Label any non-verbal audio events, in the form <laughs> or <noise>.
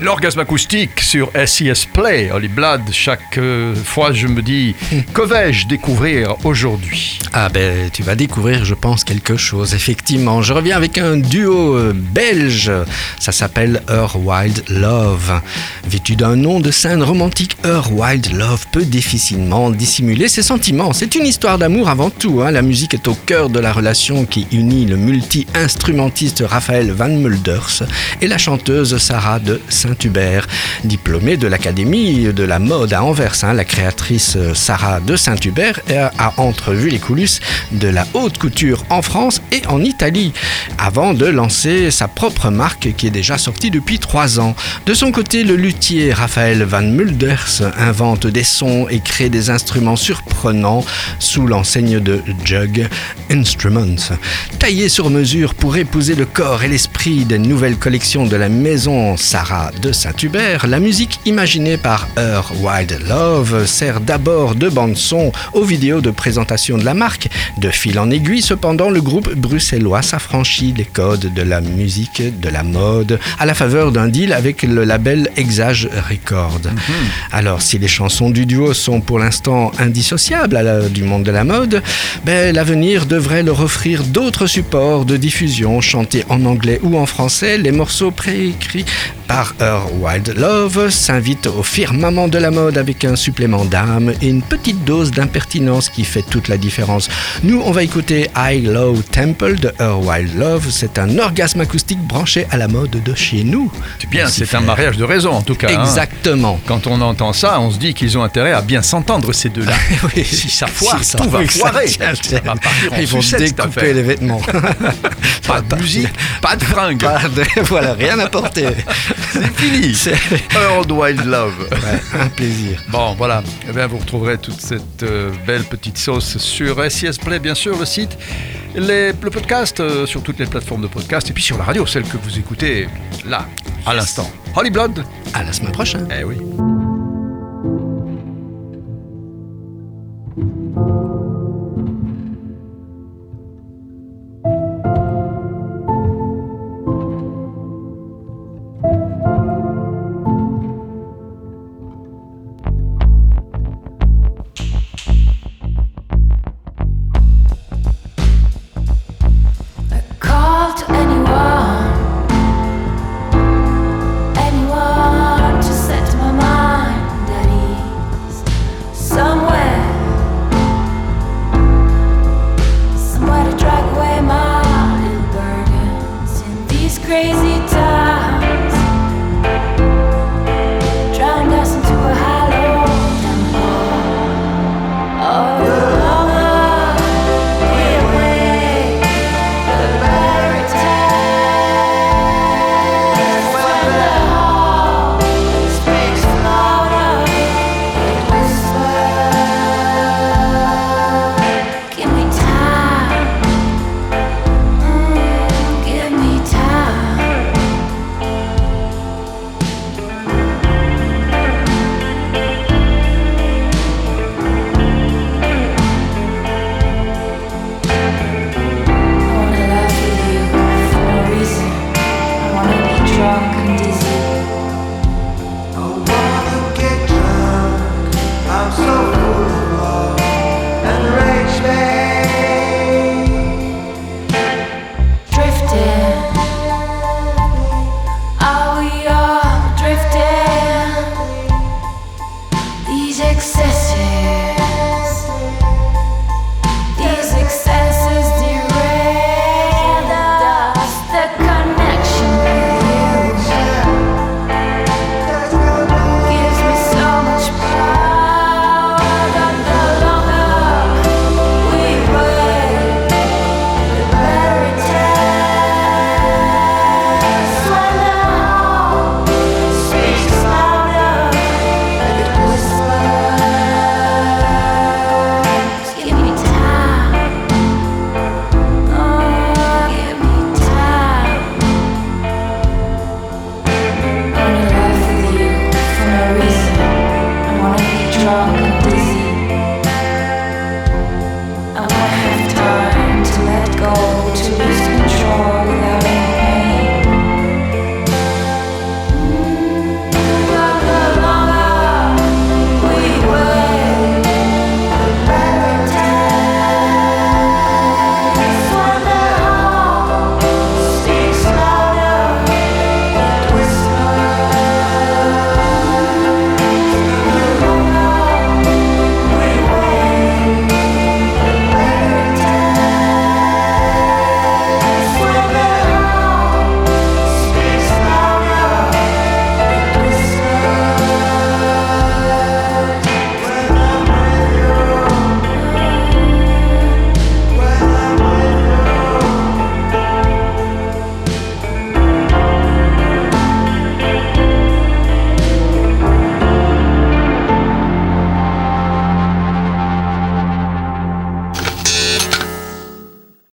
L'orgasme acoustique sur SES Play, Holly Blood. Chaque euh, fois, je me dis, que vais-je découvrir aujourd'hui? Ah ben, tu vas découvrir, je pense, quelque chose. Effectivement, je reviens avec un duo euh, belge. Ça s'appelle Her Wild Love. Vêtu d'un nom de scène romantique, Her Wild Love peut difficilement dissimuler ses sentiments. C'est une histoire d'amour avant tout. hein. La musique est au cœur de la relation qui unit le multi-instrumentiste Raphaël Van Mulders et la chanteuse Sarah de Saint-Hubert. Diplômée de l'Académie de la mode à Anvers, hein, la créatrice euh, Sarah de Saint-Hubert a entrevu les coulisses de la haute couture en France et en Italie, avant de lancer sa propre marque qui est déjà sortie depuis trois ans. De son côté, le luthier Raphaël Van Mulders invente des sons et crée des instruments surprenants sous l'enseigne de Jug Instruments. Taillé sur mesure pour épouser le corps et l'esprit des nouvelles collections de la maison Sarah de Saint-Hubert, la musique imaginée par Her Wild Love sert d'abord de bande-son aux vidéos de présentation de la marque. De fil en aiguille, cependant, le groupe bruxellois s'affranchit des codes de la musique, de la mode, à la faveur d'un deal avec le label Exage Records. Alors, si les chansons du duo sont pour l'instant indissociables à la- du monde de la mode, ben, l'avenir devrait leur offrir d'autres supports de diffusion, chantés en anglais ou en français. Les morceaux préécrits par Her Wild Love s'invitent au firmament de la mode avec un supplément d'âme et une petite dose d'impertinence qui fait toute la différence. Nous, on va écouter High Low Temple de Her Wild Love. C'est un orgasme acoustique branché à la mode de chez nous. C'est bien, c'est un mariage de raison en tout cas. hein. Exactement. Quand on entend ça, on se dit qu'ils ont intérêt à bien s'entendre ces deux-là. <laughs> Oui, si ça foire, si ça- tout va oui, foirer. Ça va Ils vont découper les vêtements. <laughs> Pas de musique, pas de fringues. Pas de- <laughs> voilà, rien à porter. C'est fini. <laughs> C'est Earl Wild Love. ouais, un plaisir. Bon, voilà. Eh bien, vous retrouverez toute cette euh, belle petite sauce sur SIS Play, bien sûr, le site, les, le podcast euh, sur toutes les plateformes de podcast, et puis sur la radio, celle que vous écoutez là, à l'instant. Holly Blood À la semaine prochaine. Eh oui. crazy. Success.